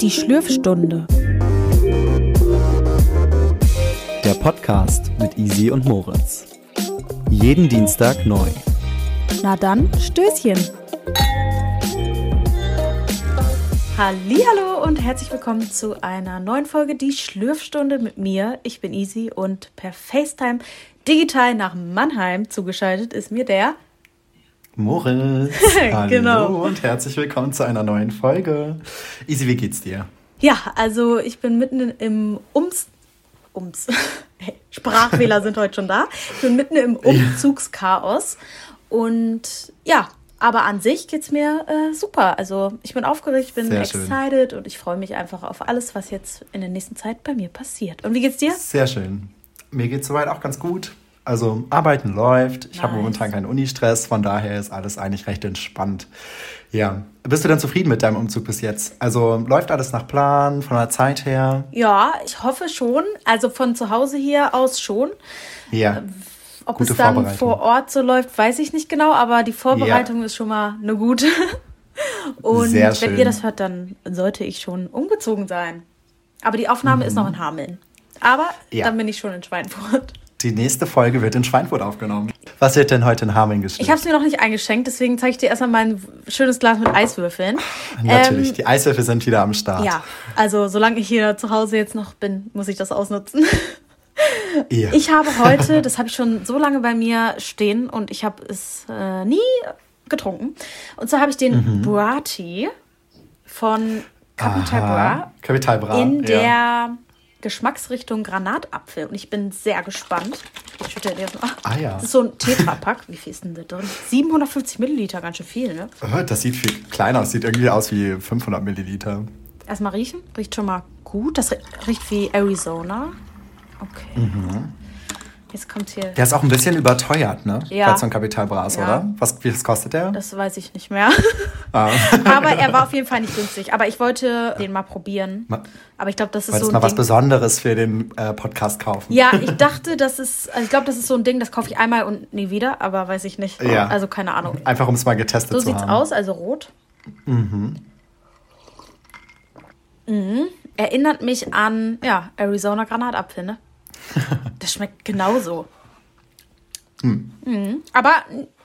Die Schlürfstunde. Der Podcast mit Easy und Moritz. Jeden Dienstag neu. Na dann, Stößchen. Hallo und herzlich willkommen zu einer neuen Folge Die Schlürfstunde mit mir. Ich bin Easy und per FaceTime digital nach Mannheim zugeschaltet ist mir der Moritz. Hallo Genau. und herzlich willkommen zu einer neuen Folge. Easy, wie geht's dir? Ja, also ich bin mitten im Ums. Ums. Sprachfehler sind heute schon da. Ich bin mitten im Umzugschaos. Und ja, aber an sich geht's mir äh, super. Also ich bin aufgeregt, ich bin Sehr schön. excited und ich freue mich einfach auf alles, was jetzt in der nächsten Zeit bei mir passiert. Und wie geht's dir? Sehr schön. Mir geht's soweit auch ganz gut. Also Arbeiten läuft. Ich habe Nice. momentan keinen Unistress, von daher ist alles eigentlich recht entspannt. Ja. Bist du denn zufrieden mit deinem Umzug bis jetzt? Also läuft alles nach Plan, von der Zeit her? Ja, ich hoffe schon. Also von zu Hause hier aus schon. Ja. Ob Gute es dann vor Ort so läuft, weiß ich nicht genau, aber die Vorbereitung ist schon mal eine gute. Und wenn ihr das hört, dann sollte ich schon umgezogen sein. Aber die Aufnahme ist noch in Hameln. Aber Mhm. Ja. dann bin ich schon in Schweinfurt. Die nächste Folge wird in Schweinfurt aufgenommen. Was wird denn heute in Hameln geschrieben? Ich habe es mir noch nicht eingeschenkt, deswegen zeige ich dir erstmal mein schönes Glas mit Eiswürfeln. Natürlich, Ähm, die Eiswürfel sind wieder am Start. ja, also solange ich hier zu Hause jetzt noch bin, muss ich das ausnutzen. Ja. Ich habe heute, das habe ich schon so lange bei mir stehen und ich habe es äh, nie getrunken. Und zwar habe ich den Mhm. Burati von Capital Bra Aha, Kapital Bra. in der ja. Geschmacksrichtung Granatapfel. Und ich bin sehr gespannt. Ich schütte dir das mal. Ah, ja. Das ist so ein Tetrapack. Wie viel ist denn da drin? 750 Milliliter, ganz schön viel, ne? Das sieht viel kleiner aus. Sieht irgendwie aus wie 500 Milliliter. Erstmal riechen. Riecht schon mal gut. Das ri- riecht wie Arizona. Okay. Mhm. Jetzt kommt hier. Der ist auch ein bisschen überteuert, ne? Ja. Falls so ein Kapital Bra ist, Ja. oder? Was, wie viel kostet der? Das weiß ich nicht mehr. Ah. Aber er war auf jeden Fall nicht günstig. Aber ich wollte den mal probieren. Aber ich glaube, das ist Wolltest so ein mal was Ding. Besonderes für den äh, Podcast kaufen? Ja, ich dachte, das ist, also ich glaube, das ist so ein Ding, das kaufe ich einmal und nie wieder, aber weiß ich nicht. Ja. Also keine Ahnung. Einfach um es mal getestet So zu sieht's haben. aus, also rot. Mhm. Erinnert mich an, ja, Arizona Granatapfel, ne? Das schmeckt genauso. Hm. Mhm. Aber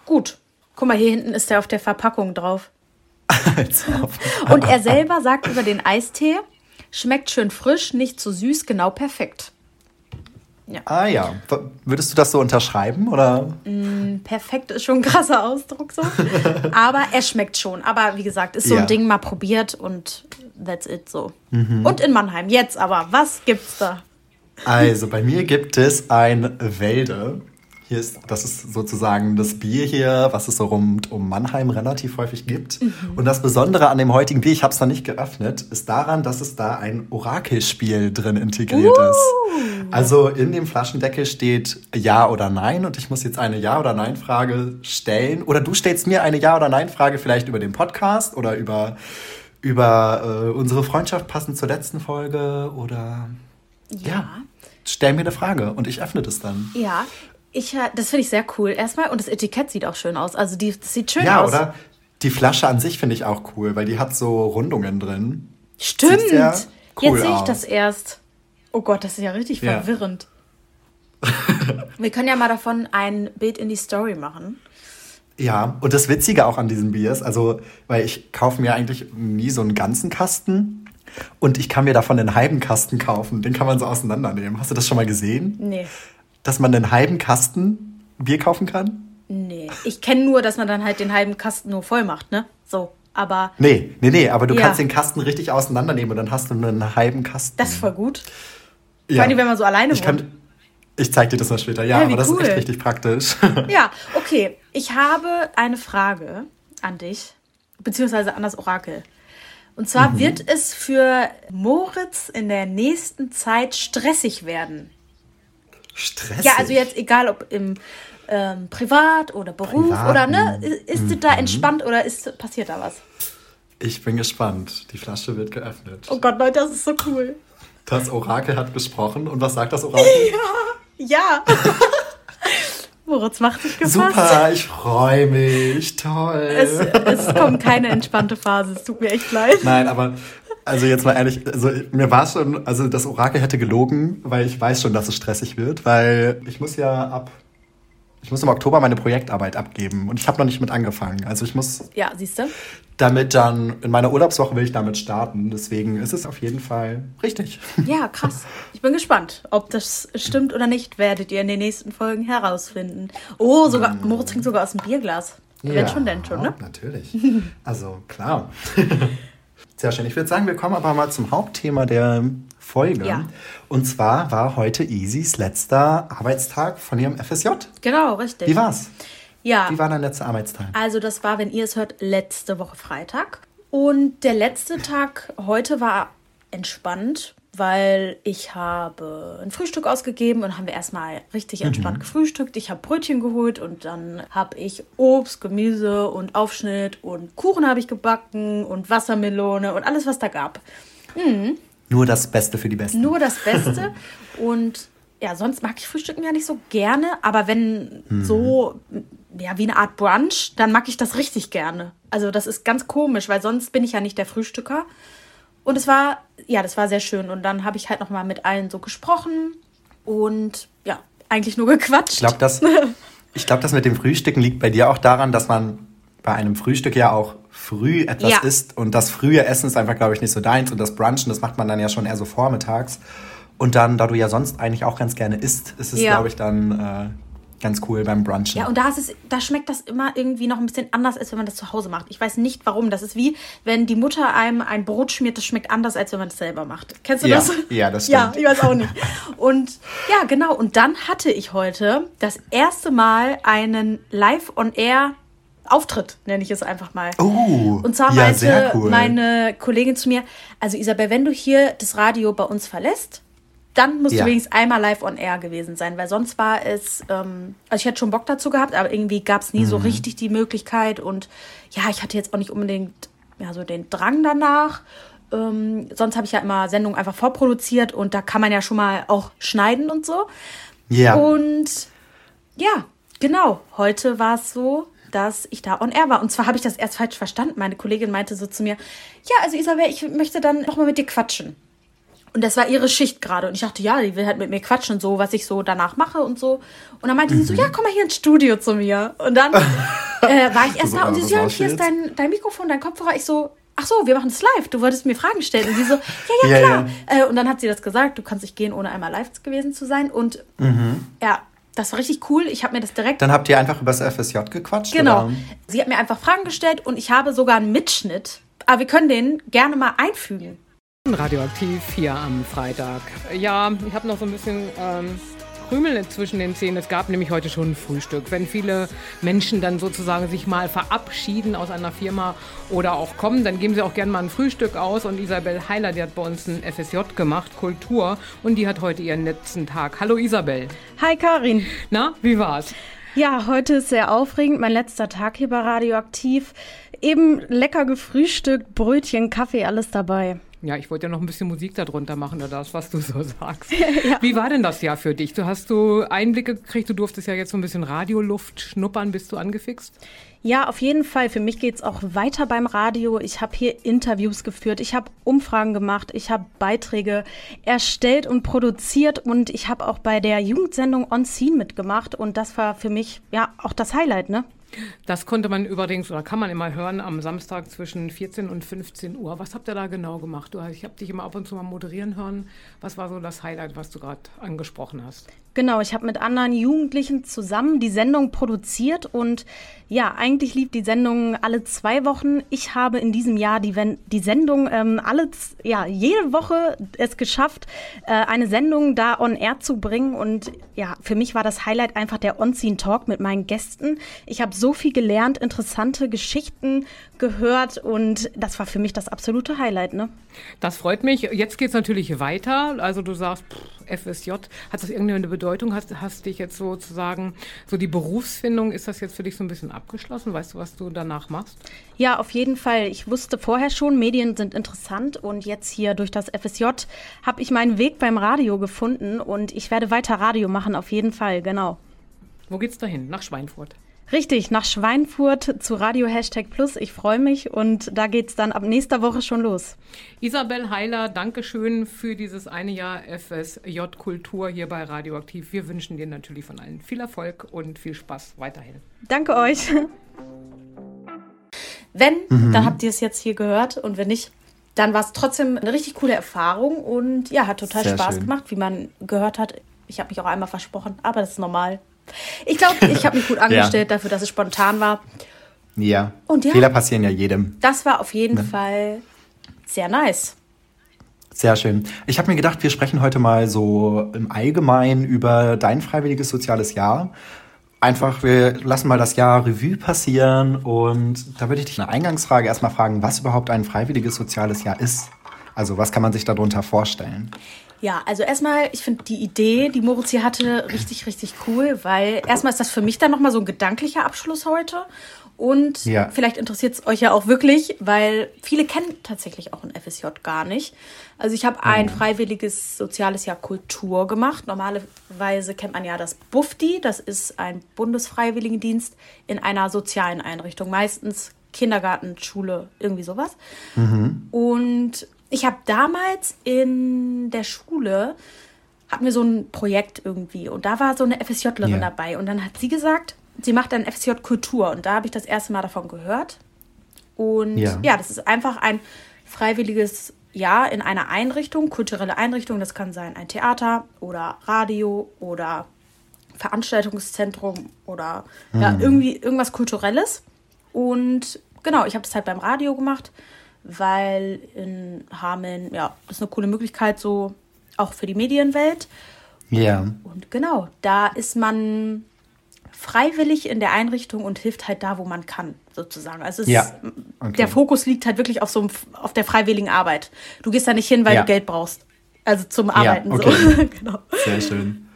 gut. Guck mal, hier hinten ist der auf der Verpackung drauf. Und er selber sagt über den Eistee, schmeckt schön frisch, nicht zu süß, genau perfekt. Ah ja. Würdest du das so unterschreiben? Oder? Perfekt ist schon ein krasser Ausdruck so. Aber er schmeckt schon. Aber wie gesagt, ist so Ja. ein Ding mal probiert und that's it so. Mhm. Und in Mannheim. Jetzt aber, was gibt's da? Also bei mir gibt es ein Wälde. Hier ist, das ist sozusagen das Bier hier, was es so rund um Mannheim relativ häufig gibt. Und das Besondere an dem heutigen Bier, ich habe es noch nicht geöffnet, ist daran, dass es da ein Orakelspiel drin integriert ist. Also in dem Flaschendeckel steht Ja oder Nein und ich muss jetzt eine Ja oder Nein Frage stellen. Oder du stellst mir eine Ja oder Nein Frage vielleicht über den Podcast oder über, über äh, unsere Freundschaft passend zur letzten Folge oder ja. Stell mir eine Frage und ich öffne das dann. Ja, ich, äh, das finde ich sehr cool. Erstmal, und das Etikett sieht auch schön aus. Also, die, das sieht schön Ja, aus. oder? Die Flasche an sich finde ich auch cool, weil die hat so Rundungen drin. Stimmt. Cool Jetzt sehe ich das erst. Oh Gott, das ist ja richtig Ja. verwirrend. Wir können ja mal davon ein Bild in die Story machen. Ja, und das Witzige auch an diesem Bier ist, also, weil ich kaufe mir eigentlich nie so einen ganzen Kasten und ich kann mir davon einen halben Kasten kaufen. Den kann man so auseinandernehmen. Hast du das schon mal gesehen? Nee. Dass man einen halben Kasten Bier kaufen kann? Nee. Ich kenne nur, dass man dann halt den halben Kasten nur voll macht, ne? So. Aber Nee, nee, nee, aber du Ja. kannst den Kasten richtig auseinandernehmen und dann hast du nur einen halben Kasten. das ist voll gut. ja. Vor allem, wenn man so alleine ich wohnt. kann, Ich zeig dir das mal später. Ja, Ja, aber das cool. ist echt richtig praktisch. Ja, okay. Ich habe eine Frage an dich, beziehungsweise an das Orakel. Und zwar Mhm. wird es für Moritz in der nächsten Zeit stressig werden. Stressig. Ja, also jetzt egal ob im ähm, Privat oder Beruf Privat, oder ne, mhm. ist es da entspannt oder ist passiert da was? Ich bin gespannt. Die Flasche wird geöffnet. Oh Gott, Leute, das ist so cool. Das Orakel hat gesprochen. Und was sagt das Orakel? Ja. Moritz macht dich gefasst. Super, ich freue mich. Toll. Es, es kommt keine entspannte Phase. Es tut mir echt leid. Nein, aber also jetzt mal ehrlich, also mir war schon, also das Orakel hätte gelogen, weil ich weiß schon, dass es stressig wird, weil ich muss ja ab ich muss im Oktober meine Projektarbeit abgeben und ich habe noch nicht mit angefangen. Also ich muss. Ja, siehst du? Damit dann, in meiner Urlaubswoche will ich damit starten. Deswegen ist es auf jeden Fall richtig. Ja, krass. Ich bin gespannt, ob das stimmt oder nicht, werdet ihr in den nächsten Folgen herausfinden. Oh, sogar, mm. Moritz trinkt sogar aus dem Bierglas. Ja, Wenn schon, denn schon, ne? Natürlich. Also, klar. Sehr schön. Ich würde sagen, wir kommen aber mal zum Hauptthema der Folge. Ja. Und zwar war heute Easys letzter Arbeitstag von ihrem FSJ. Genau, richtig. Wie war's? Ja. Wie war dein letzter Arbeitstag? Also, das war, wenn ihr es hört, letzte Woche Freitag. Und der letzte Tag heute war entspannt, weil ich habe ein Frühstück ausgegeben und haben wir erstmal richtig mhm. entspannt mhm. gefrühstückt. Ich habe Brötchen geholt und dann habe ich Obst, Gemüse und Aufschnitt und Kuchen habe ich gebacken und Wassermelone und alles, was da gab. Mhm. Nur das Beste für die Besten. Nur das Beste. und ja, sonst mag ich Frühstücken ja nicht so gerne, aber wenn mhm. so, ja, wie eine Art Brunch, dann mag ich das richtig gerne. Also das ist ganz komisch, weil sonst bin ich ja nicht der Frühstücker. Und es war, ja, das war sehr schön. Und dann habe ich halt nochmal mit allen so gesprochen und ja, eigentlich nur gequatscht. Ich glaube, das, glaub, das mit dem Frühstücken liegt bei dir auch daran, dass man bei einem Frühstück ja auch früh etwas ja. isst und das frühe Essen ist einfach, glaube ich, nicht so deins und das Brunchen, das macht man dann ja schon eher so vormittags. Und dann, da du ja sonst eigentlich auch ganz gerne isst, ist es, ja. glaube ich, dann äh, ganz cool beim Brunchen. Ja, und da, ist es, da schmeckt das immer irgendwie noch ein bisschen anders, als wenn man das zu Hause macht. Ich weiß nicht warum. Das ist wie, wenn die Mutter einem ein Brot schmiert, das schmeckt anders, als wenn man das selber macht. Kennst du ja, das? Ja, das stimmt. Ja, ich weiß auch nicht. Und ja, genau. Und dann hatte ich heute das erste Mal einen Live-on-Air Auftritt, nenne ich es einfach mal. Oh, und zwar ja, meinte cool. meine Kollegin zu mir, also Isabel, wenn du hier das Radio bei uns verlässt, dann musst ja. du wenigstens einmal live on air gewesen sein, weil sonst war es, ähm, also ich hätte schon Bock dazu gehabt, aber irgendwie gab es nie mhm. so richtig die Möglichkeit und ja, ich hatte jetzt auch nicht unbedingt ja, so den Drang danach. Ähm, sonst habe ich ja immer Sendungen einfach vorproduziert und da kann man ja schon mal auch schneiden und so. Ja. Und ja, genau, heute war es so, dass ich da on air war. Und zwar habe ich das erst falsch verstanden. Meine Kollegin meinte so zu mir, ja, also Isabel, ich möchte dann nochmal mit dir quatschen. Und das war ihre Schicht gerade. Und ich dachte, ja, die will halt mit mir quatschen und so, was ich so danach mache und so. Und dann meinte mhm. sie so, mhm. ja, komm mal hier ins Studio zu mir. Und dann äh, war ich erst da und sie so, ja, hier ist dein, dein Mikrofon, dein Kopfhörer. Ich so, ach so, wir machen das live. Du wolltest mir Fragen stellen. Und sie so, ja, ja, klar. Ja, ja. Äh, und dann hat sie das gesagt, du kannst nicht gehen, ohne einmal live gewesen zu sein. Und mhm. ja, das war richtig cool. Ich habe mir das direkt. Dann habt ihr einfach über das FSJ gequatscht? Genau. Oder? Sie hat mir einfach Fragen gestellt und ich habe sogar einen Mitschnitt. Aber wir können den gerne mal einfügen. Radioaktiv hier am Freitag. Ja, ich habe noch so ein bisschen ähm, Krümel zwischen den Zähnen. Es gab nämlich heute schon ein Frühstück. Wenn viele Menschen dann sozusagen sich mal verabschieden aus einer Firma oder auch kommen, dann geben sie auch gerne mal ein Frühstück aus. Und Isabel Heiler, die hat bei uns ein FSJ gemacht, Kultur, und die hat heute ihren letzten Tag. Hallo Isabel. Hi Karin. Na, wie war's? Ja, heute ist sehr aufregend. Mein letzter Tag hier bei Radioaktiv. Eben lecker gefrühstückt, Brötchen, Kaffee, alles dabei. Ja, ich wollte ja noch ein bisschen Musik darunter machen, oder das, was du so sagst. ja. Wie war denn das Jahr für dich? Du hast du Einblicke gekriegt, du durftest ja jetzt so ein bisschen Radioluft schnuppern. Bist du angefixt? Ja, auf jeden Fall. Für mich geht es auch weiter beim Radio. Ich habe hier Interviews geführt, ich habe Umfragen gemacht, ich habe Beiträge erstellt und produziert und ich habe auch bei der Jugendsendung On Scene mitgemacht und das war für mich ja auch das Highlight, ne? Das konnte man übrigens oder kann man immer hören am Samstag zwischen 14 und 15 Uhr. Was habt ihr da genau gemacht? Ich habe dich immer ab und zu mal moderieren hören. Was war so das Highlight, was du gerade angesprochen hast? Genau, ich habe mit anderen Jugendlichen zusammen die Sendung produziert und ja, eigentlich lief die Sendung alle zwei Wochen. Ich habe in diesem Jahr die, die Sendung ähm, alle, ja, jede Woche es geschafft, äh, eine Sendung da on air zu bringen und ja, für mich war das Highlight einfach der On-Scene Talk mit meinen Gästen. Ich habe so viel gelernt, interessante Geschichten gehört und das war für mich das absolute Highlight, ne? Das freut mich. Jetzt geht es natürlich weiter. Also du sagst, pff, FSJ, hat das irgendeine Bedeutung? Hast, hast dich jetzt sozusagen, so die Berufsfindung, ist das jetzt für dich so ein bisschen abgeschlossen? Weißt du, was du danach machst? Ja, auf jeden Fall. Ich wusste vorher schon, Medien sind interessant und jetzt hier durch das FSJ habe ich meinen Weg beim Radio gefunden und ich werde weiter Radio machen, auf jeden Fall, genau. Wo geht's dahin? Nach Schweinfurt. Richtig, nach Schweinfurt zu Radio Hashtag Plus. Ich freue mich und da geht es dann ab nächster Woche schon los. Isabel Heiler, Dankeschön für dieses eine Jahr FSJ Kultur hier bei Radioaktiv. Wir wünschen dir natürlich von allen viel Erfolg und viel Spaß weiterhin. Danke euch. Wenn, mhm. dann habt ihr es jetzt hier gehört und wenn nicht, dann war es trotzdem eine richtig coole Erfahrung und ja, hat total Sehr Spaß schön. gemacht, wie man gehört hat. Ich habe mich auch einmal versprochen, aber das ist normal. Ich glaube, ich habe mich gut angestellt ja. dafür, dass es spontan war. Ja. Und ja, Fehler passieren ja jedem. Das war auf jeden ne? Fall sehr nice. Sehr schön. Ich habe mir gedacht, wir sprechen heute mal so im Allgemeinen über dein freiwilliges soziales Jahr. Einfach, wir lassen mal das Jahr Revue passieren und da würde ich dich eine Eingangsfrage erstmal fragen, was überhaupt ein freiwilliges soziales Jahr ist. Also was kann man sich darunter vorstellen? Ja, also erstmal, ich finde die Idee, die Moritz hier hatte, richtig, richtig cool, weil erstmal ist das für mich dann nochmal so ein gedanklicher Abschluss heute. Und ja. vielleicht interessiert es euch ja auch wirklich, weil viele kennen tatsächlich auch ein FSJ gar nicht. Also ich habe ein freiwilliges soziales Jahr Kultur gemacht. Normalerweise kennt man ja das BUFDI, das ist ein Bundesfreiwilligendienst in einer sozialen Einrichtung, meistens Kindergarten, Schule, irgendwie sowas. Mhm. Und ich habe damals in der Schule hatten wir so ein Projekt irgendwie und da war so eine FSJlerin yeah. dabei und dann hat sie gesagt, sie macht dann FSJ Kultur und da habe ich das erste Mal davon gehört. Und ja. ja, das ist einfach ein freiwilliges Jahr in einer Einrichtung, kulturelle Einrichtung. Das kann sein ein Theater oder Radio oder Veranstaltungszentrum oder mhm. ja, irgendwie irgendwas Kulturelles. Und genau, ich habe das halt beim Radio gemacht weil in Hameln, ja, das ist eine coole Möglichkeit, so auch für die Medienwelt. Ja. Und genau, da ist man freiwillig in der Einrichtung und hilft halt da, wo man kann, sozusagen. Also ja. okay. der Fokus liegt halt wirklich auf so auf der freiwilligen Arbeit. Du gehst da nicht hin, weil ja. du Geld brauchst. Also zum Arbeiten. Ja, okay. so. genau. Sehr schön.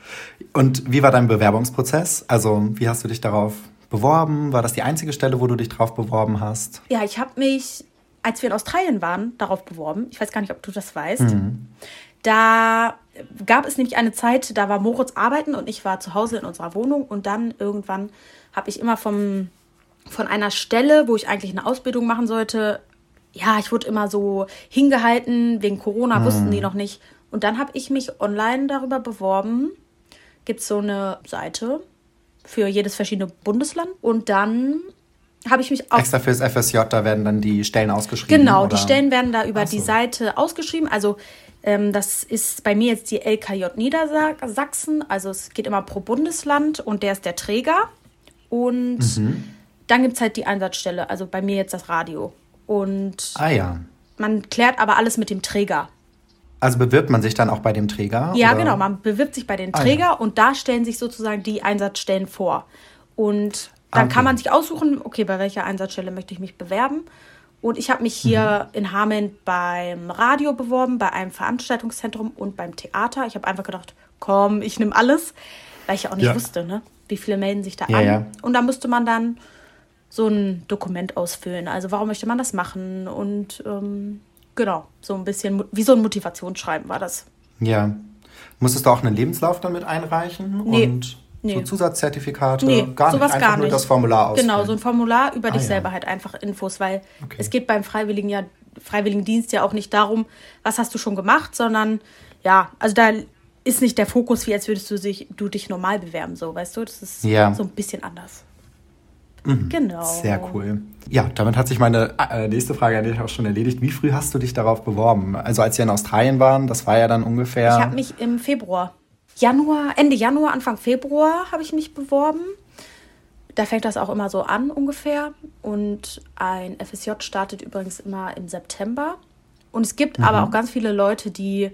Und wie war dein Bewerbungsprozess? Also, wie hast du dich darauf beworben? War das die einzige Stelle, wo du dich drauf beworben hast? Ja, ich habe mich als wir in Australien waren, darauf beworben. Ich weiß gar nicht, ob du das weißt. Mhm. Da gab es nämlich eine Zeit, da war Moritz arbeiten und ich war zu Hause in unserer Wohnung und dann irgendwann habe ich immer vom, von einer Stelle, wo ich eigentlich eine Ausbildung machen sollte, ja, ich wurde immer so hingehalten, wegen Corona mhm. wussten die noch nicht. Und dann habe ich mich online darüber beworben. Gibt es so eine Seite für jedes verschiedene Bundesland. Und dann habe ich mich auch. Extra fürs FSJ, da werden dann die Stellen ausgeschrieben. Genau, oder? die Stellen werden da über so. die Seite ausgeschrieben. Also ähm, das ist bei mir jetzt die LKJ Niedersachsen. Also es geht immer pro Bundesland und der ist der Träger. Und mhm. dann gibt es halt die Einsatzstelle, also bei mir jetzt das Radio. Und ah, ja. man klärt aber alles mit dem Träger. Also bewirbt man sich dann auch bei dem Träger? Ja, oder? genau, man bewirbt sich bei dem Träger ah, ja. und da stellen sich sozusagen die Einsatzstellen vor. Und dann okay. kann man sich aussuchen, okay, bei welcher Einsatzstelle möchte ich mich bewerben. Und ich habe mich hier mhm. in Hameln beim Radio beworben, bei einem Veranstaltungszentrum und beim Theater. Ich habe einfach gedacht, komm, ich nehme alles, weil ich ja auch nicht ja. wusste, ne? wie viele melden sich da ja, an. Ja. Und da musste man dann so ein Dokument ausfüllen. Also warum möchte man das machen? Und ähm, genau, so ein bisschen wie so ein Motivationsschreiben war das. Ja. Musstest du auch einen Lebenslauf damit einreichen? Nee. Und Nee. So Zusatzzertifikate? Nee, gar sowas nicht. Einfach gar nicht. nur das Formular ausfüllen. Genau, so ein Formular über ah, dich ja. selber halt einfach Infos, weil okay. es geht beim Freiwilligen ja, Freiwilligendienst ja auch nicht darum, was hast du schon gemacht, sondern ja, also da ist nicht der Fokus, wie als würdest du, sich, du dich normal bewerben, so, weißt du? Das ist ja. so ein bisschen anders. Mhm. Genau. Sehr cool. Ja, damit hat sich meine äh, nächste Frage dich auch schon erledigt. Wie früh hast du dich darauf beworben? Also als wir in Australien waren, das war ja dann ungefähr. Ich habe mich im Februar Januar, Ende Januar, Anfang Februar habe ich mich beworben. Da fängt das auch immer so an ungefähr. Und ein FSJ startet übrigens immer im September. Und es gibt mhm. aber auch ganz viele Leute, die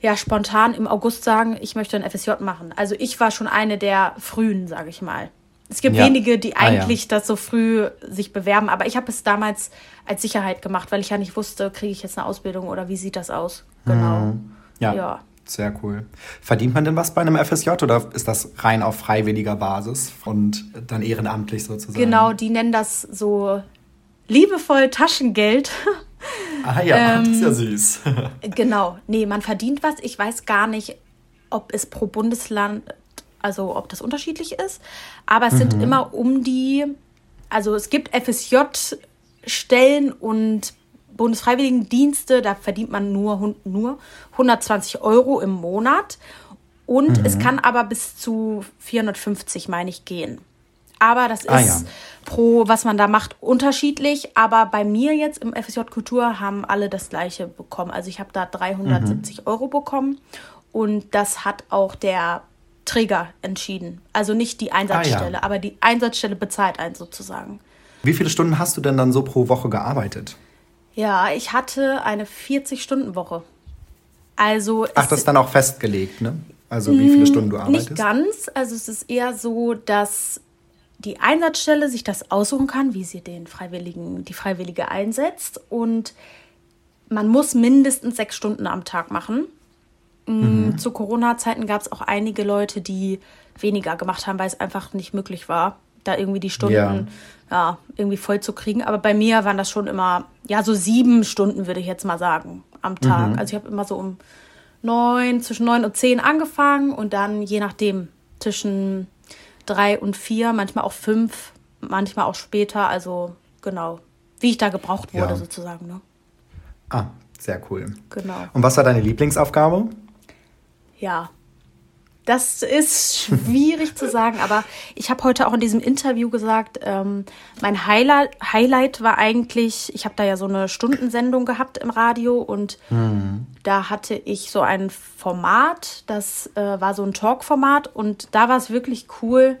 ja spontan im August sagen, ich möchte ein FSJ machen. Also ich war schon eine der frühen, sage ich mal. Es gibt ja. wenige, die eigentlich ah, ja. das so früh sich bewerben, aber ich habe es damals als Sicherheit gemacht, weil ich ja nicht wusste, kriege ich jetzt eine Ausbildung oder wie sieht das aus? Genau. Mhm. Ja. ja. Sehr cool. Verdient man denn was bei einem FSJ oder ist das rein auf freiwilliger Basis und dann ehrenamtlich sozusagen? Genau, die nennen das so liebevoll Taschengeld. Ah ja, ähm, das ist ja süß. genau, nee, man verdient was. Ich weiß gar nicht, ob es pro Bundesland also ob das unterschiedlich ist. Aber es mhm. sind immer um die, also es gibt FSJ-Stellen und Bundesfreiwilligendienste, da verdient man nur, nur 120 Euro im Monat. Und mhm. es kann aber bis zu 450, meine ich, gehen. Aber das ah, ist ah, ja. pro, was man da macht, unterschiedlich. Aber bei mir jetzt im FSJ Kultur haben alle das gleiche bekommen. Also ich habe da 370 mhm. Euro bekommen. Und das hat auch der Träger entschieden. Also nicht die Einsatzstelle, ah, ja. aber die Einsatzstelle bezahlt einen sozusagen. Wie viele Stunden hast du denn dann so pro Woche gearbeitet? Ja, ich hatte eine 40-Stunden-Woche. Also Ach, das ist dann auch festgelegt, ne? Also wie viele Stunden du arbeitest? Nicht ganz. Also es ist eher so, dass die Einsatzstelle sich das aussuchen kann, wie sie den Freiwilligen, die Freiwillige einsetzt. Und man muss mindestens sechs Stunden am Tag machen. Mm, mhm. Zu Corona-Zeiten gab es auch einige Leute, die weniger gemacht haben, weil es einfach nicht möglich war, da irgendwie die Stunden ja. ja. irgendwie voll zu kriegen. Aber bei mir waren das schon immer, ja, so sieben Stunden, würde ich jetzt mal sagen, am Tag. Mhm. Also ich habe immer so um neun, zwischen neun und zehn angefangen und dann je nachdem zwischen drei und vier, manchmal auch fünf, manchmal auch später. Also genau, wie ich da gebraucht wurde ja. sozusagen. Ne? Ah, sehr cool. Genau. Und was war deine Lieblingsaufgabe? Ja, das ist schwierig zu sagen, aber ich habe heute auch in diesem Interview gesagt, ähm, mein Highlight, Highlight war eigentlich, ich habe da ja so eine Stundensendung gehabt im Radio und mhm. da hatte ich so ein Format, das äh, war so ein Talk-Format und da war es wirklich cool.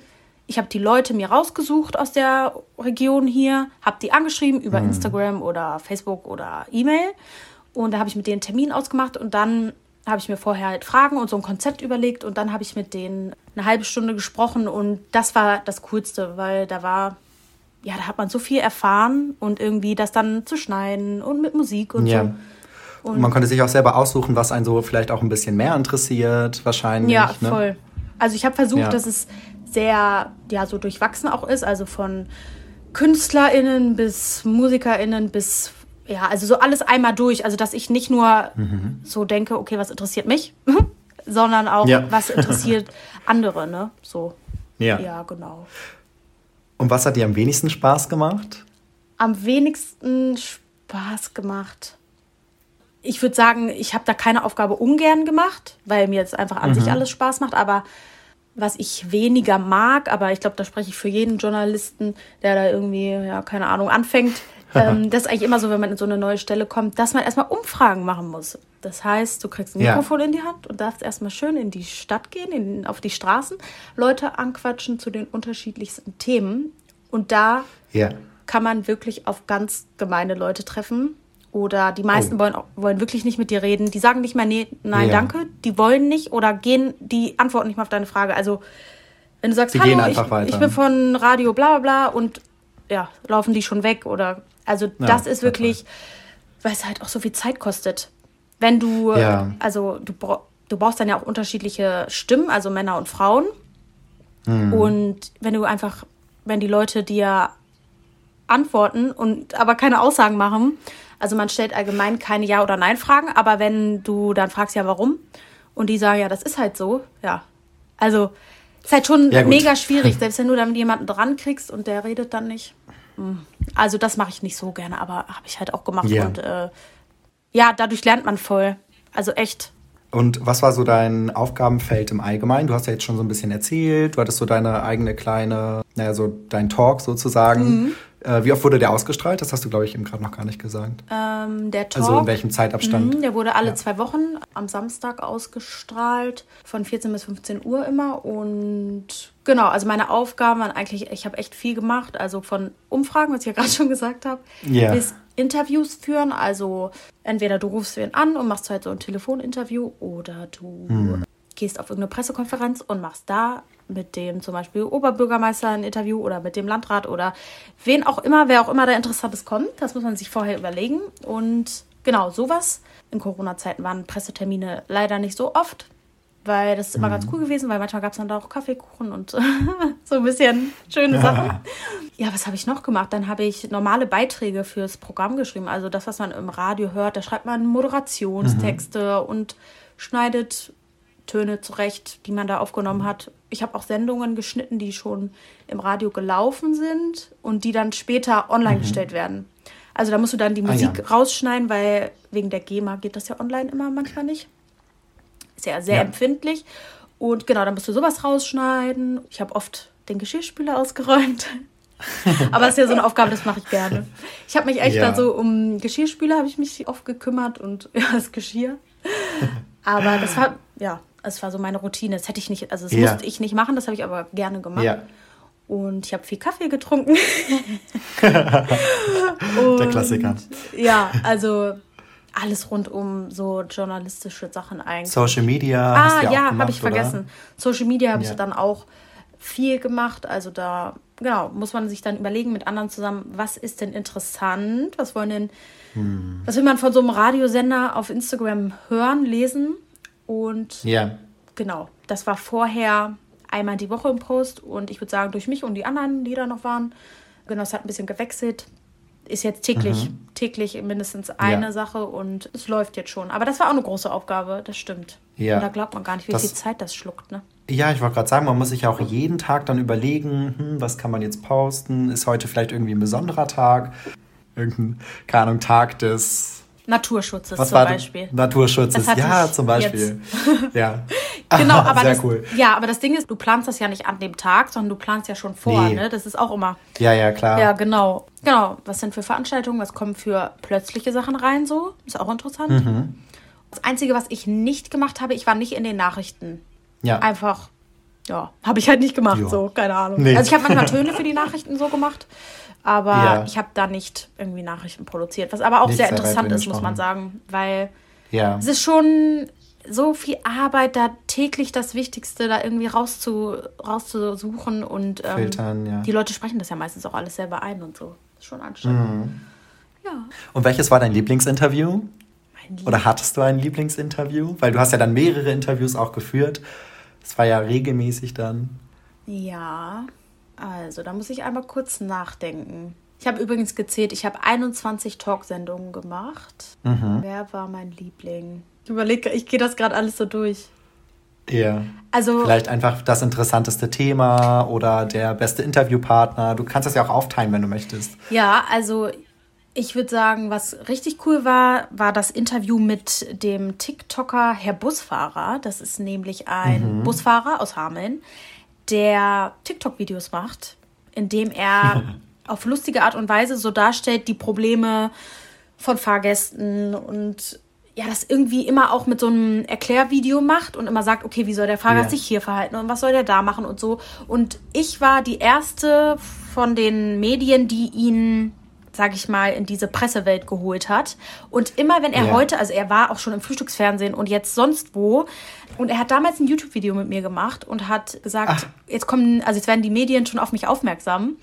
Ich habe die Leute mir rausgesucht aus der Region hier, habe die angeschrieben über mhm. Instagram oder Facebook oder E-Mail und da habe ich mit denen einen Termin ausgemacht und dann habe ich mir vorher halt Fragen und so ein Konzept überlegt und dann habe ich mit denen eine halbe Stunde gesprochen und das war das Coolste, weil da war, ja, da hat man so viel erfahren und irgendwie das dann zu schneiden und mit Musik und ja. so. Und man konnte sich auch selber aussuchen, was einen so vielleicht auch ein bisschen mehr interessiert, wahrscheinlich. Ja, ne? voll. Also ich habe versucht, ja. dass es sehr, ja, so durchwachsen auch ist, also von KünstlerInnen bis MusikerInnen bis ja, also so alles einmal durch. Also, dass ich nicht nur mhm. so denke, okay, was interessiert mich, sondern auch, ja. was interessiert andere, ne? So. Ja. Ja, genau. Und was hat dir am wenigsten Spaß gemacht? Am wenigsten Spaß gemacht. Ich würde sagen, ich habe da keine Aufgabe ungern gemacht, weil mir jetzt einfach an mhm. sich alles Spaß macht. Aber was ich weniger mag, aber ich glaube, da spreche ich für jeden Journalisten, der da irgendwie, ja, keine Ahnung, anfängt, ähm, das ist eigentlich immer so, wenn man in so eine neue Stelle kommt, dass man erstmal Umfragen machen muss. Das heißt, du kriegst ein Mikrofon ja. in die Hand und darfst erstmal schön in die Stadt gehen, in, auf die Straßen, Leute anquatschen zu den unterschiedlichsten Themen. Und da ja. kann man wirklich auf ganz gemeine Leute treffen. Oder die meisten oh. wollen, wollen wirklich nicht mit dir reden. Die sagen nicht mehr, nee, nein, ja. danke. Die wollen nicht oder gehen, die antworten nicht mehr auf deine Frage. Also, wenn du sagst, die hallo, ich, ich, bin von Radio bla bla bla und ja, laufen die schon weg oder also ja, das ist wirklich, weil es halt auch so viel Zeit kostet. Wenn du, ja. also du, du brauchst dann ja auch unterschiedliche Stimmen, also Männer und Frauen. Mhm. Und wenn du einfach, wenn die Leute dir antworten und aber keine Aussagen machen, also man stellt allgemein keine Ja- oder Nein-Fragen, aber wenn du dann fragst, ja, warum? Und die sagen, ja, das ist halt so, ja. Also, ist halt schon ja, mega schwierig, selbst wenn du dann jemanden dran kriegst und der redet dann nicht. Also das mache ich nicht so gerne, aber habe ich halt auch gemacht. Yeah. Und äh, ja, dadurch lernt man voll. Also echt. Und was war so dein Aufgabenfeld im Allgemeinen? Du hast ja jetzt schon so ein bisschen erzählt, du hattest so deine eigene kleine, naja, so dein Talk sozusagen. Mhm. Äh, wie oft wurde der ausgestrahlt? Das hast du, glaube ich, eben gerade noch gar nicht gesagt. Ähm, der Talk. Also in welchem Zeitabstand? Mh, der wurde alle ja. zwei Wochen am Samstag ausgestrahlt, von 14 bis 15 Uhr immer. Und genau, also meine Aufgaben waren eigentlich, ich habe echt viel gemacht. Also von Umfragen, was ich ja gerade schon gesagt habe, yeah. bis Interviews führen. Also entweder du rufst wen an und machst halt so ein Telefoninterview oder du hm. Gehst auf irgendeine Pressekonferenz und machst da mit dem zum Beispiel Oberbürgermeister ein Interview oder mit dem Landrat oder wen auch immer, wer auch immer da Interessantes kommt. Das muss man sich vorher überlegen. Und genau, sowas. In Corona-Zeiten waren Pressetermine leider nicht so oft, weil das ist immer mhm. ganz cool gewesen, weil manchmal gab es dann da auch Kaffeekuchen und so ein bisschen schöne Sachen. Ja, was habe ich noch gemacht? Dann habe ich normale Beiträge fürs Programm geschrieben. Also das, was man im Radio hört, da schreibt man Moderationstexte mhm. und schneidet Töne zurecht, die man da aufgenommen hat. Ich habe auch Sendungen geschnitten, die schon im Radio gelaufen sind und die dann später online mhm. gestellt werden. Also da musst du dann die Musik ah, ja. rausschneiden, weil wegen der GEMA geht das ja online immer manchmal nicht. Ist ja sehr ja. empfindlich. Und genau, dann musst du sowas rausschneiden. Ich habe oft den Geschirrspüler ausgeräumt. Aber das ist ja so eine Aufgabe, das mache ich gerne. Ich habe mich echt ja. da so um Geschirrspüler habe ich mich oft gekümmert und ja, das Geschirr. Aber das war, ja, es war so meine Routine. Das hätte ich nicht, also das ja. musste ich nicht machen, das habe ich aber gerne gemacht. Ja. Und ich habe viel Kaffee getrunken. Der Klassiker. Ja, also alles rund um so journalistische Sachen eigentlich. Social Media. Ah, ja, habe ich vergessen. Oder? Social Media habe ja. ich dann auch viel gemacht. Also da, genau, muss man sich dann überlegen mit anderen zusammen, was ist denn interessant? Was wollen denn, hm. was will man von so einem Radiosender auf Instagram hören, lesen? Und ja. genau, das war vorher einmal die Woche im Post und ich würde sagen, durch mich und die anderen, die da noch waren, genau, es hat ein bisschen gewechselt. Ist jetzt täglich, mhm. täglich mindestens eine ja. Sache und es läuft jetzt schon. Aber das war auch eine große Aufgabe, das stimmt. Ja. Und da glaubt man gar nicht, wie das, viel Zeit das schluckt, ne? Ja, ich wollte gerade sagen, man muss sich ja auch jeden Tag dann überlegen, hm, was kann man jetzt posten? Ist heute vielleicht irgendwie ein besonderer Tag? Irgendein, keine Ahnung, Tag des Naturschutzes Was zum Beispiel. Naturschutzes, ja, zum Beispiel. ja. genau, aber Sehr das, cool. ja, aber das Ding ist, du planst das ja nicht an dem Tag, sondern du planst ja schon vor, nee. ne? Das ist auch immer. Ja, ja, klar. Ja, genau. Genau. Was sind für Veranstaltungen? Was kommen für plötzliche Sachen rein so? Ist auch interessant. Mhm. Das Einzige, was ich nicht gemacht habe, ich war nicht in den Nachrichten. Ja. Einfach, ja, habe ich halt nicht gemacht, jo. so, keine Ahnung. Nee. Also ich habe manchmal Töne für die Nachrichten so gemacht aber ja. ich habe da nicht irgendwie Nachrichten produziert. Was aber auch nicht sehr interessant ist, muss man sagen, weil ja. es ist schon so viel Arbeit, da täglich das Wichtigste da irgendwie rauszu, rauszusuchen und ähm, Filtern, ja. die Leute sprechen das ja meistens auch alles selber ein und so. Das ist schon anstrengend. Mhm. Ja. Und welches war dein Lieblingsinterview? Lieb Oder hattest du ein Lieblingsinterview? Weil du hast ja dann mehrere Interviews auch geführt. Es war ja regelmäßig dann. Ja, also, da muss ich einmal kurz nachdenken. Ich habe übrigens gezählt, ich habe 21 Talksendungen gemacht. Mhm. Wer war mein Liebling? Ich überlege, ich gehe das gerade alles so durch. Ja. Also, Vielleicht einfach das interessanteste Thema oder der beste Interviewpartner. Du kannst das ja auch aufteilen, wenn du möchtest. Ja, also ich würde sagen, was richtig cool war, war das Interview mit dem TikToker Herr Busfahrer. Das ist nämlich ein mhm. Busfahrer aus Hameln der TikTok-Videos macht, indem er auf lustige Art und Weise so darstellt, die Probleme von Fahrgästen und ja, das irgendwie immer auch mit so einem Erklärvideo macht und immer sagt, okay, wie soll der Fahrgast yeah. sich hier verhalten und was soll der da machen und so. Und ich war die erste von den Medien, die ihn sag ich mal, in diese Pressewelt geholt hat. Und immer wenn er ja. heute, also er war auch schon im Frühstücksfernsehen und jetzt sonst wo, und er hat damals ein YouTube-Video mit mir gemacht und hat gesagt, Ach. jetzt kommen, also jetzt werden die Medien schon auf mich aufmerksam.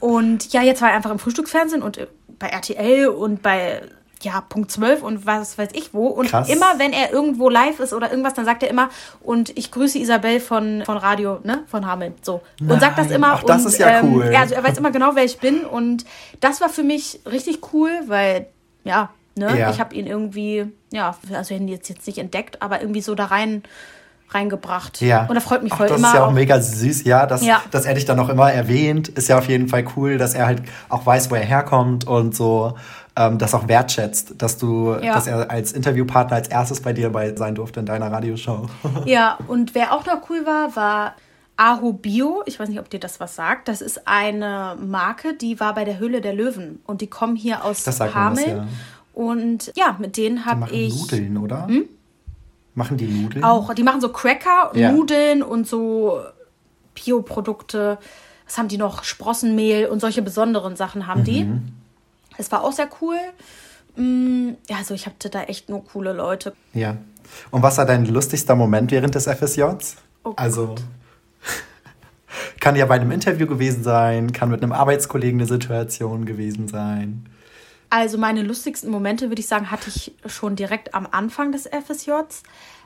Und ja, jetzt war er einfach im Frühstücksfernsehen und bei RTL und bei ja, Punkt 12 und was weiß ich wo. Und Krass. immer, wenn er irgendwo live ist oder irgendwas, dann sagt er immer, und ich grüße Isabel von, von Radio, ne, von Hameln, so. Nein. Und sagt das immer. Ach, das und, ist ja ähm, cool. Ja, also er weiß immer genau, wer ich bin. Und das war für mich richtig cool, weil, ja, ne, ja. ich habe ihn irgendwie, ja, also ihn jetzt, jetzt nicht entdeckt, aber irgendwie so da rein reingebracht. Ja. Und er freut mich voll Ach, das immer. Das ist ja auch mega süß, ja dass, ja. dass er dich dann noch immer erwähnt. Ist ja auf jeden Fall cool, dass er halt auch weiß, wo er herkommt und so ähm, das auch wertschätzt, dass du, ja. dass er als Interviewpartner als erstes bei dir bei sein durfte in deiner Radioshow. ja, und wer auch noch cool war, war Aho Bio. Ich weiß nicht, ob dir das was sagt. Das ist eine Marke, die war bei der Höhle der Löwen und die kommen hier aus Hameln. Ja. Und ja, mit denen habe ich. Nudeln, oder? Hm? Machen die Nudeln? Auch. Die machen so Cracker, ja. Nudeln und so Bioprodukte. Was haben die noch? Sprossenmehl und solche besonderen Sachen haben mhm. die. Es war auch sehr cool. Mm, ja, also ich hatte da echt nur coole Leute. Ja. Und was war dein lustigster Moment während des FSJs? Oh also kann ja bei einem Interview gewesen sein, kann mit einem Arbeitskollegen eine Situation gewesen sein. Also meine lustigsten Momente, würde ich sagen, hatte ich schon direkt am Anfang des FSJs,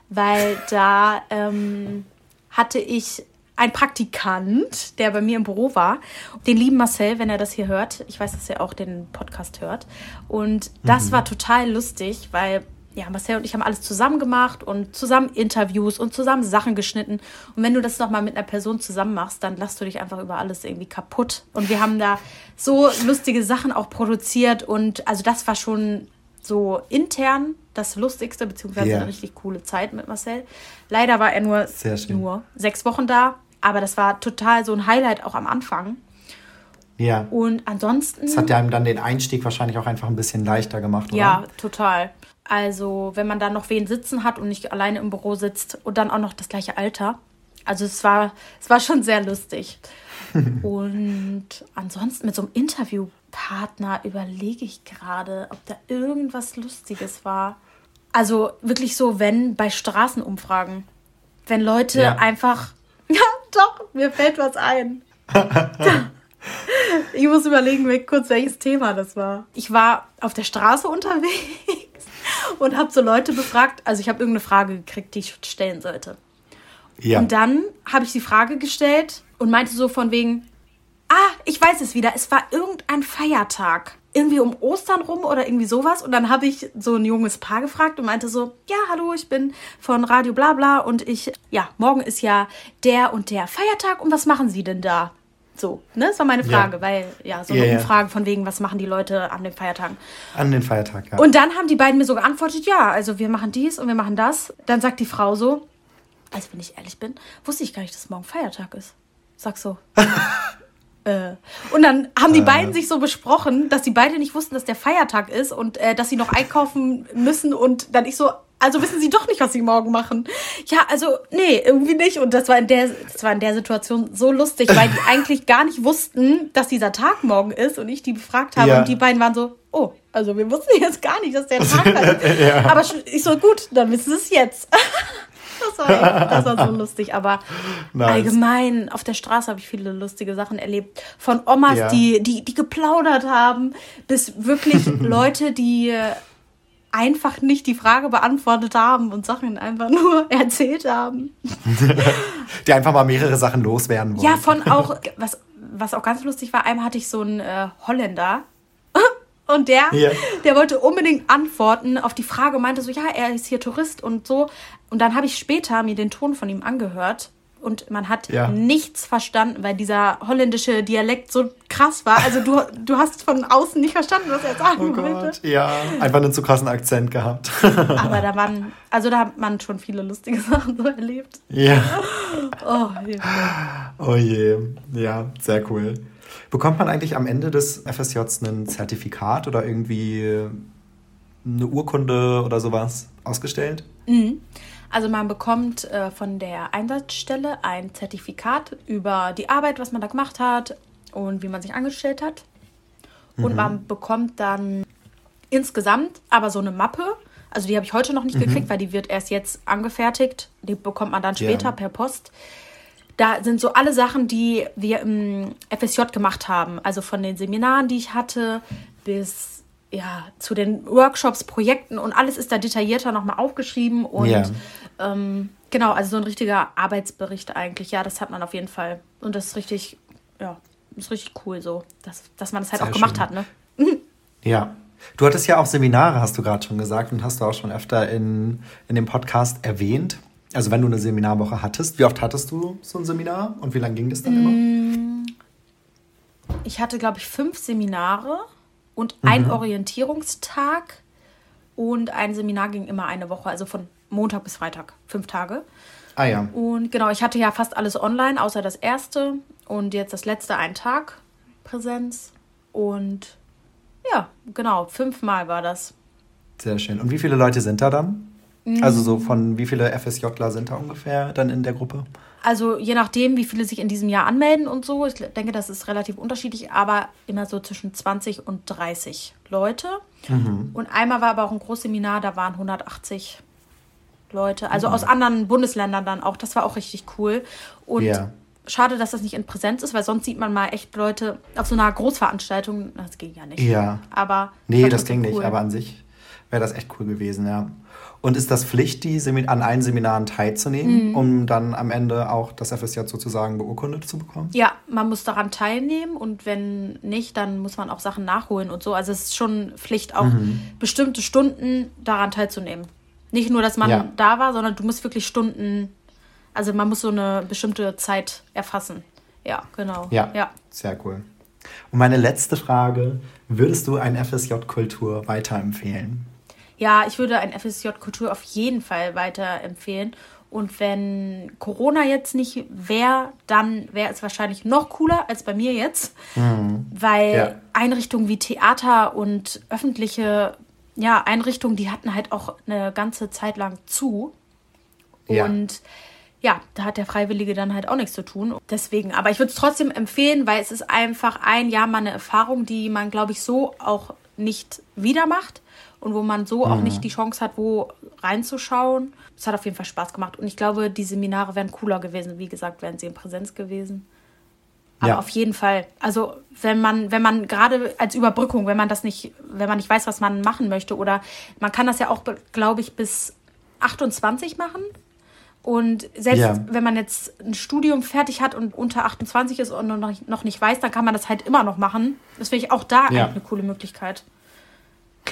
weil da ähm, hatte ich ein Praktikant, der bei mir im Büro war, den lieben Marcel, wenn er das hier hört. Ich weiß, dass er auch den Podcast hört. Und das mhm. war total lustig, weil ja, Marcel und ich haben alles zusammen gemacht und zusammen Interviews und zusammen Sachen geschnitten. Und wenn du das nochmal mit einer Person zusammen machst, dann lass du dich einfach über alles irgendwie kaputt. Und wir haben da so lustige Sachen auch produziert und also das war schon so intern das Lustigste, beziehungsweise Ja. eine richtig coole Zeit mit Marcel. Leider war er nur, nur sechs Wochen da, aber das war total so ein Highlight auch am Anfang. Ja. Und ansonsten. Das hat ja einem dann den Einstieg wahrscheinlich auch einfach ein bisschen leichter gemacht, oder? Ja, total. Also, wenn man dann noch wen sitzen hat und nicht alleine im Büro sitzt und dann auch noch das gleiche Alter. Also, es war, es war schon sehr lustig. und ansonsten mit so einem Interviewpartner überlege ich gerade, ob da irgendwas Lustiges war. Also, wirklich so, wenn bei Straßenumfragen, wenn Leute Ja. einfach. Ja, doch, mir fällt was ein. Ich muss überlegen, kurz welches Thema das war. Ich war auf der Straße unterwegs und habe so Leute befragt. Also ich habe irgendeine Frage gekriegt, die ich stellen sollte. Ja. Und dann habe ich die Frage gestellt und meinte so von wegen, ah, ich weiß es wieder, es war irgendein Feiertag. Irgendwie um Ostern rum oder irgendwie sowas. Und dann habe ich so ein junges Paar gefragt und meinte so, ja, hallo, ich bin von Radio Blabla und ich, ja, morgen ist ja der und der Feiertag und was machen Sie denn da? So, ne? Das war meine Ja. Frage, weil, ja, so eine Ja, ja. Umfrage von wegen, was machen die Leute an den Feiertagen? An den Feiertag, ja. Und dann haben die beiden mir so geantwortet, ja, also wir machen dies und wir machen das. Dann sagt die Frau so, also wenn ich ehrlich bin, wusste ich gar nicht, dass morgen Feiertag ist. Sag so. äh. Und dann haben die beiden sich so besprochen, dass die beide nicht wussten, dass der Feiertag ist und äh, dass sie noch einkaufen müssen und dann ich so, also wissen sie doch nicht, was sie morgen machen. Ja, also nee, irgendwie nicht. Und das war in der, das war in der Situation so lustig, weil die eigentlich gar nicht wussten, dass dieser Tag morgen ist und ich die befragt habe Ja. und die beiden waren so, oh, also wir wussten jetzt gar nicht, dass der Tag ist. Aber sch- ich so, gut, dann wissen sie es jetzt. das, war das war so lustig. Aber Nice. allgemein auf der Straße habe ich viele lustige Sachen erlebt. Von Omas, Ja. die, die, die geplaudert haben, bis wirklich Leute, die einfach nicht die Frage beantwortet haben und Sachen einfach nur erzählt haben. Die einfach mal mehrere Sachen loswerden wollen. Ja, von auch, was, was auch ganz lustig war, einmal hatte ich so einen äh, Holländer. Und der, Ja. der wollte unbedingt antworten auf die Frage und meinte so, ja, er ist hier Tourist und so. Und dann habe ich später mir den Ton von ihm angehört und man hat Ja. nichts verstanden, weil dieser holländische Dialekt so krass war. Also du, du hast von außen nicht verstanden, was er sagen Oh wollte. Gott, ja. Einfach einen zu krassen Akzent gehabt. Aber da waren, also da hat man schon viele lustige Sachen so erlebt. ja. Oh, Hilfe. Oh je. Ja, sehr cool. Bekommt man eigentlich am Ende des FSJs ein Zertifikat oder irgendwie eine Urkunde oder sowas ausgestellt? Also man bekommt äh, von der Einsatzstelle ein Zertifikat über die Arbeit, was man da gemacht hat und wie man sich angestellt hat. Und man bekommt dann insgesamt aber so eine Mappe. Also die habe ich heute noch nicht gekriegt, weil die wird erst jetzt angefertigt. Die bekommt man dann Ja. später per Post. Da sind so alle Sachen, die wir im FSJ gemacht haben. Also von den Seminaren, die ich hatte, bis ja, zu den Workshops, Projekten und alles ist da detaillierter nochmal aufgeschrieben. Und Ja. ähm, genau, also so ein richtiger Arbeitsbericht eigentlich. Ja, das hat man auf jeden Fall. Und das ist richtig, ja, ist richtig cool so, dass, dass man das halt Sehr auch gemacht schön. hat, ne? Ja. Du hattest ja auch Seminare, hast du gerade schon gesagt, und hast du auch schon öfter in, in dem Podcast erwähnt. Also wenn du eine Seminarwoche hattest, wie oft hattest du so ein Seminar und wie lange ging das dann immer? Ich hatte, glaube ich, fünf Seminare und Mhm. einen Orientierungstag und ein Seminar ging immer eine Woche, also von Montag bis Freitag, fünf Tage. Ah ja. Und genau, ich hatte ja fast alles online, außer das erste und jetzt das letzte einen Tag Präsenz. Und ja, genau, fünfmal war das. Sehr schön. Und wie viele Leute sind da dann? Mhm. Also so von wie viele FSJler sind da ungefähr dann in der Gruppe? Also je nachdem, wie viele sich in diesem Jahr anmelden und so. Ich denke, das ist relativ unterschiedlich, aber immer so zwischen 20 und 30 Leute. Mhm. Und einmal war aber auch ein Großseminar, da waren 180 Leute, also aus anderen Bundesländern dann auch. Das war auch richtig cool. Und Ja. schade, dass das nicht in Präsenz ist, weil sonst sieht man mal echt Leute auf so einer Großveranstaltung. Das ging ja nicht. Ja. Aber Nee, das ging nicht, cool. aber an sich wäre das echt cool gewesen, ja. Und ist das Pflicht, die Semi an allen Seminaren teilzunehmen, mhm. um dann am Ende auch das FSJ sozusagen beurkundet zu bekommen? Ja, man muss daran teilnehmen und wenn nicht, dann muss man auch Sachen nachholen und so. Also es ist schon Pflicht, auch mhm. bestimmte Stunden daran teilzunehmen. Nicht nur, dass man ja. da war, sondern du musst wirklich Stunden, also man muss so eine bestimmte Zeit erfassen. Ja, genau. Ja, ja. sehr cool. Und meine letzte Frage, würdest du ein FSJ Kultur weiterempfehlen? Ja, ich würde ein FSJ Kultur auf jeden Fall weiterempfehlen. Und wenn Corona jetzt nicht wäre, dann wäre es wahrscheinlich noch cooler als bei mir jetzt. Mhm. Weil ja. Einrichtungen wie Theater und öffentliche ja, Einrichtungen, die hatten halt auch eine ganze Zeit lang zu. Ja. Und ja, da hat der Freiwillige dann halt auch nichts zu tun. Deswegen, aber ich würde es trotzdem empfehlen, weil es ist einfach ein Jahr mal eine Erfahrung, die man, glaube ich, so auch nicht wieder macht und wo man so auch nicht mhm. die Chance hat, wo reinzuschauen. Es hat auf jeden Fall Spaß gemacht und ich glaube, die Seminare wären cooler gewesen. Wie gesagt, wären sie in Präsenz gewesen. Aber ja. auf jeden Fall. Also wenn man, wenn man gerade als Überbrückung, wenn man das nicht, wenn man nicht weiß, was man machen möchte, oder man kann das ja auch, glaube ich, bis 28 machen. Und selbst ja. wenn man jetzt ein Studium fertig hat und unter 28 ist und noch nicht, weiß, dann kann man das halt immer noch machen. Das finde ich auch da ja. eine coole Möglichkeit.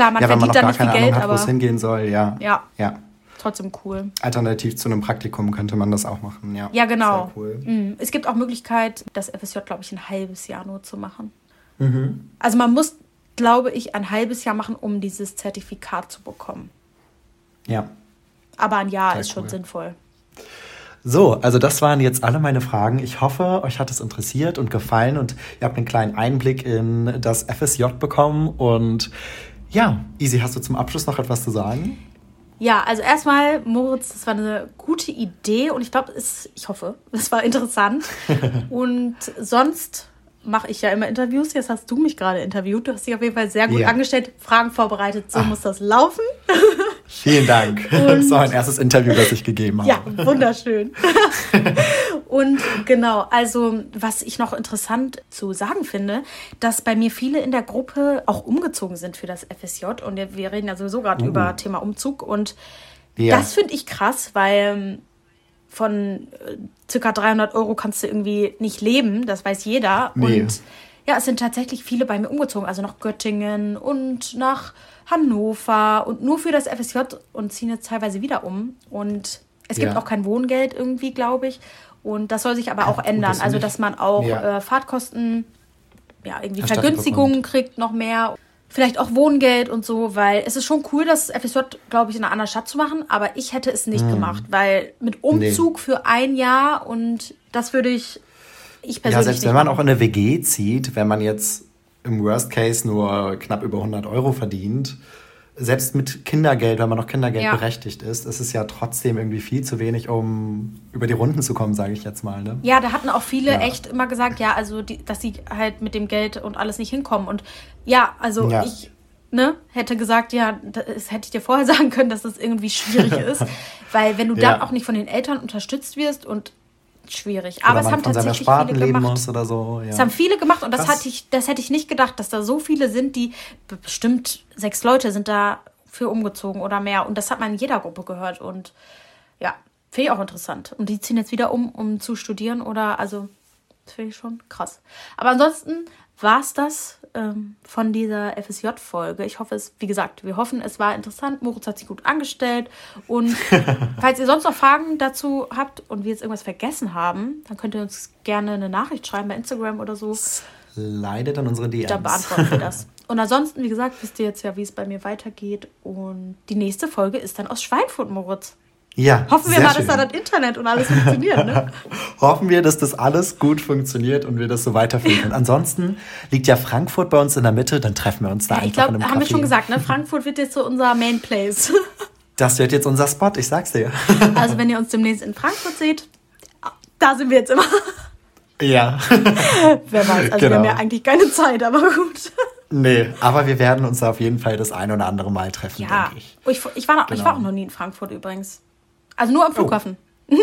Klar, man ja, verdient da nicht viel Geld, hat, aber. es hingehen soll, ja. Ja. ja. Trotzdem cool. Alternativ zu einem Praktikum könnte man das auch machen, ja. Ja, genau. Cool. Mhm. Es gibt auch Möglichkeit, das FSJ, glaube ich, ein halbes Jahr nur zu machen. Mhm. Also man muss, glaube ich, ein halbes Jahr machen, um dieses Zertifikat zu bekommen. Ja. Aber ein Jahr Sehr ist schon sinnvoll. So, also das waren jetzt alle meine Fragen. Ich hoffe, euch hat es interessiert und gefallen und ihr habt einen kleinen Einblick in das FSJ bekommen und ja, Easy, hast du zum Abschluss noch etwas zu sagen? Ja, also erstmal, Moritz, das war eine gute Idee und ich glaube, ich hoffe, es war interessant. und sonst mache ich ja immer Interviews. Jetzt hast du mich gerade interviewt. Du hast dich auf jeden Fall sehr gut ja. angestellt, Fragen vorbereitet. So Ach. muss das laufen. Vielen Dank. Und das war mein erstes Interview, das ich gegeben habe. Ja, wunderschön. und genau, also was ich noch interessant zu sagen finde, dass bei mir viele in der Gruppe auch umgezogen sind für das FSJ. Und wir reden ja sowieso gerade uh. über Thema Umzug. Und ja. das finde ich krass, weil von äh, circa 300 Euro kannst du irgendwie nicht leben, das weiß jeder. Nee. Und ja, es sind tatsächlich viele bei mir umgezogen, also nach Göttingen und nach Hannover und nur für das FSJ und ziehen jetzt teilweise wieder um. Und es gibt ja. auch kein Wohngeld irgendwie, glaube ich. Und das soll sich aber auch ja, ändern. Also, dass man auch ja. äh, Fahrtkosten, ja, irgendwie Vergünstigungen kriegt, noch mehr vielleicht auch Wohngeld und so, weil es ist schon cool, das FSJ, glaube ich, in einer anderen Stadt zu machen, aber ich hätte es nicht mhm. gemacht, weil mit Umzug nee. für ein Jahr und das würde ich, ich persönlich. Ja, selbst wenn man auch in eine WG zieht, wenn man jetzt im Worst Case nur knapp über 100 Euro verdient, selbst mit Kindergeld, wenn man noch Kindergeld ja. berechtigt ist, ist es ja trotzdem irgendwie viel zu wenig, um über die Runden zu kommen, sage ich jetzt mal. Ne? Ja, da hatten auch viele ja. echt immer gesagt, ja, also die, dass sie halt mit dem Geld und alles nicht hinkommen. Und ja, also ja. ich ne, hätte gesagt, ja, das hätte ich dir vorher sagen können, dass das irgendwie schwierig ist. Weil wenn du dann auch nicht von den Eltern unterstützt wirst und schwierig. Aber es haben tatsächlich viele gemacht. So, ja. Es haben viele gemacht und das, hatte ich, das hätte ich nicht gedacht, dass da so viele sind, die bestimmt sechs Leute sind da für umgezogen oder mehr. Und das hat man in jeder Gruppe gehört. Und ja, finde ich auch interessant. Und die ziehen jetzt wieder um, um zu studieren oder also, das finde ich schon krass. Aber ansonsten war es das ähm, von dieser FSJ-Folge. Ich hoffe es, wie gesagt, wir hoffen, es war interessant. Moritz hat sich gut angestellt. Und falls ihr sonst noch Fragen dazu habt und wir jetzt irgendwas vergessen haben, dann könnt ihr uns gerne eine Nachricht schreiben bei Instagram oder so. Leidet an unsere DMs. Dann beantworten wir das. Und ansonsten, wie gesagt, wisst ihr jetzt ja, wie es bei mir weitergeht. Und die nächste Folge ist dann aus Schweinfurt, Moritz. Ja. Hoffen wir mal, schön. dass da das Internet und alles funktioniert. Ne? Hoffen wir, dass das alles gut funktioniert und wir das so weiterführen können. Ansonsten liegt ja Frankfurt bei uns in der Mitte, dann treffen wir uns da ja, einfach ich glaub, in einem haben Café. wir schon gesagt, ne? Frankfurt wird jetzt so unser Main Place. das wird jetzt unser Spot, ich sag's dir. also wenn ihr uns demnächst in Frankfurt seht, da sind wir jetzt immer. Ja. Wer weiß, also genau. wir haben ja eigentlich keine Zeit, aber gut. Nee, aber wir werden uns auf jeden Fall das ein oder andere Mal treffen, ja. denke ich. ich. Ich war, noch, genau. ich war auch noch nie in Frankfurt übrigens. Also nur am oh. Flughafen. Oh.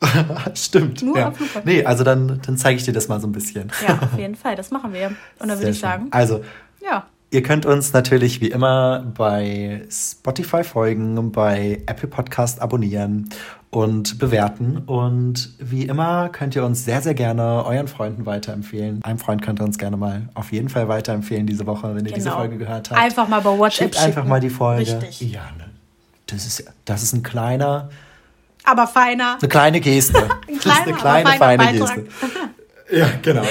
Stimmt. Nur ja. am Flughafen. Nee, also dann, dann zeige ich dir das mal so ein bisschen. Ja, auf jeden Fall. Das machen wir. Und dann würde ich sagen. Also, ja. Ihr könnt uns natürlich wie immer bei Spotify folgen, bei Apple Podcast abonnieren und bewerten. Und wie immer könnt ihr uns sehr, sehr gerne euren Freunden weiterempfehlen. Einem Freund könnt ihr uns gerne mal auf jeden Fall weiterempfehlen diese Woche, wenn ihr diese Genau. Folge gehört habt. Einfach mal bei WhatsApp Schickt einfach schicken. mal die Folge. Richtig. Ja, ne? Das ist, das ist ein kleiner, Aber feiner. eine kleine Geste. das ist kleiner, eine kleine, feine Beitrag. Geste. Ja, genau.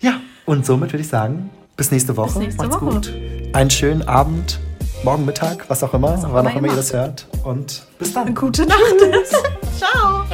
Ja, und somit würde ich sagen, bis nächste Woche. nächste Macht's Woche. gut. Einen schönen Abend, morgen Mittag, was auch immer, auch wann auch immer ihr das hört. Und bis dann. Gute Nacht. Ciao.